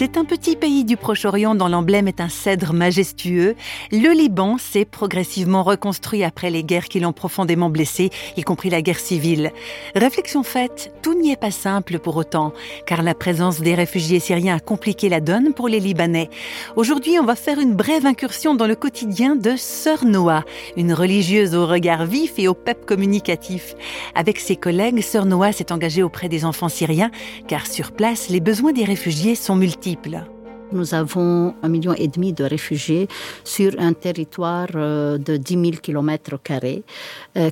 C'est un petit pays du Proche-Orient dont l'emblème est un cèdre majestueux. Le Liban s'est progressivement reconstruit après les guerres qui l'ont profondément blessé, y compris la guerre civile. Réflexion faite, tout n'y est pas simple pour autant, car la présence des réfugiés syriens a compliqué la donne pour les Libanais. Aujourd'hui, on va faire une brève incursion dans le quotidien de Sœur Noah, une religieuse au regard vif et au pep communicatif. Avec ses collègues, Sœur Noah s'est engagée auprès des enfants syriens, car sur place, les besoins des réfugiés sont multiples nous avons un million et demi de réfugiés sur un territoire euh, de 10 000 km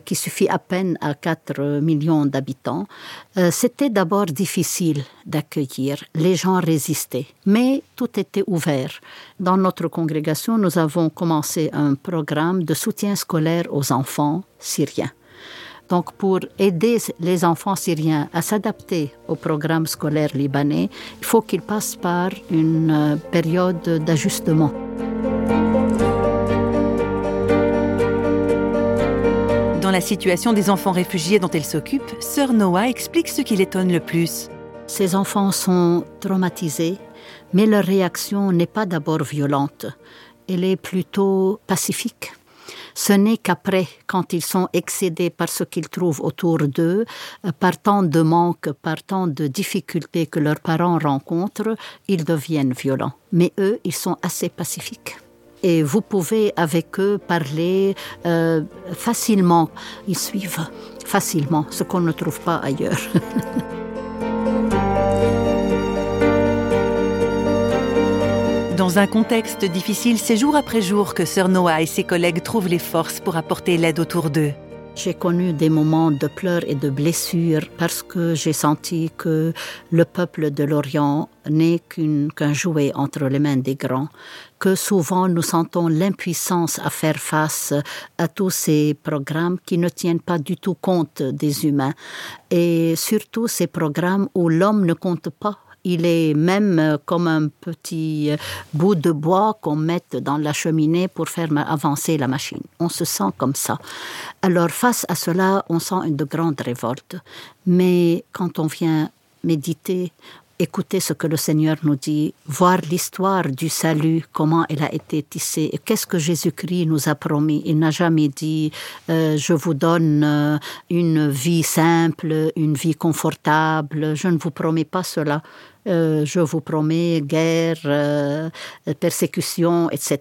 qui suffit à peine à 4 millions d'habitants. Euh, c'était d'abord difficile d'accueillir. Les gens résistaient, mais tout était ouvert. Dans notre congrégation, nous avons commencé un programme de soutien scolaire aux enfants syriens. Donc pour aider les enfants syriens à s'adapter au programme scolaire libanais, il faut qu'ils passent par une euh, période d'ajustement. Dans la situation des enfants réfugiés dont elle s'occupe, Sœur Noah explique ce qui l'étonne le plus. Ces enfants sont traumatisés, mais leur réaction n'est pas d'abord violente, elle est plutôt pacifique. Ce n'est qu'après, quand ils sont excédés par ce qu'ils trouvent autour d'eux, euh, par tant de manques, par tant de difficultés que leurs parents rencontrent, ils deviennent violents. Mais eux, ils sont assez pacifiques et vous pouvez avec eux parler euh, facilement. Ils suivent facilement, ce qu'on ne trouve pas ailleurs. Dans un contexte difficile, c'est jour après jour que Sœur Noah et ses collègues trouvent les forces pour apporter l'aide autour d'eux. J'ai connu des moments de pleurs et de blessures parce que j'ai senti que le peuple de l'Orient n'est qu'un jouet entre les mains des grands, que souvent nous sentons l'impuissance à faire face à tous ces programmes qui ne tiennent pas du tout compte des humains et surtout ces programmes où l'homme ne compte pas il est même euh, comme un petit euh, bout de bois qu'on met dans la cheminée pour faire avancer la machine. On se sent comme ça. Alors face à cela, on sent une grande révolte. Mais quand on vient méditer, écouter ce que le Seigneur nous dit, voir l'histoire du salut, comment elle a été tissée, qu'est-ce que Jésus-Christ nous a promis. Il n'a jamais dit euh, je vous donne euh, une vie simple, une vie confortable, je ne vous promets pas cela. Euh, je vous promets guerre, persécution, etc.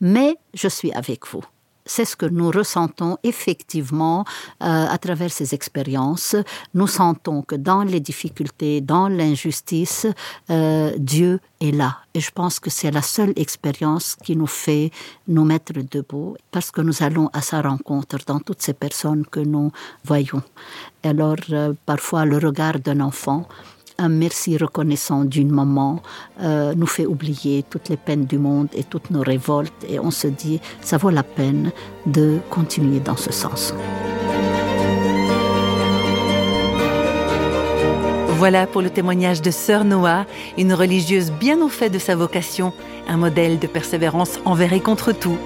Mais je suis avec vous c'est ce que nous ressentons effectivement euh, à travers ces expériences. Nous sentons que dans les difficultés, dans l'injustice, euh, Dieu est là. Et je pense que c'est la seule expérience qui nous fait nous mettre debout parce que nous allons à sa rencontre dans toutes ces personnes que nous voyons. Alors, euh, parfois, le regard d'un enfant un merci reconnaissant d'une maman euh, nous fait oublier toutes les peines du monde et toutes nos révoltes et on se dit ça vaut la peine de continuer dans ce sens. Voilà pour le témoignage de Sœur Noah, une religieuse bien au fait de sa vocation, un modèle de persévérance envers et contre tout.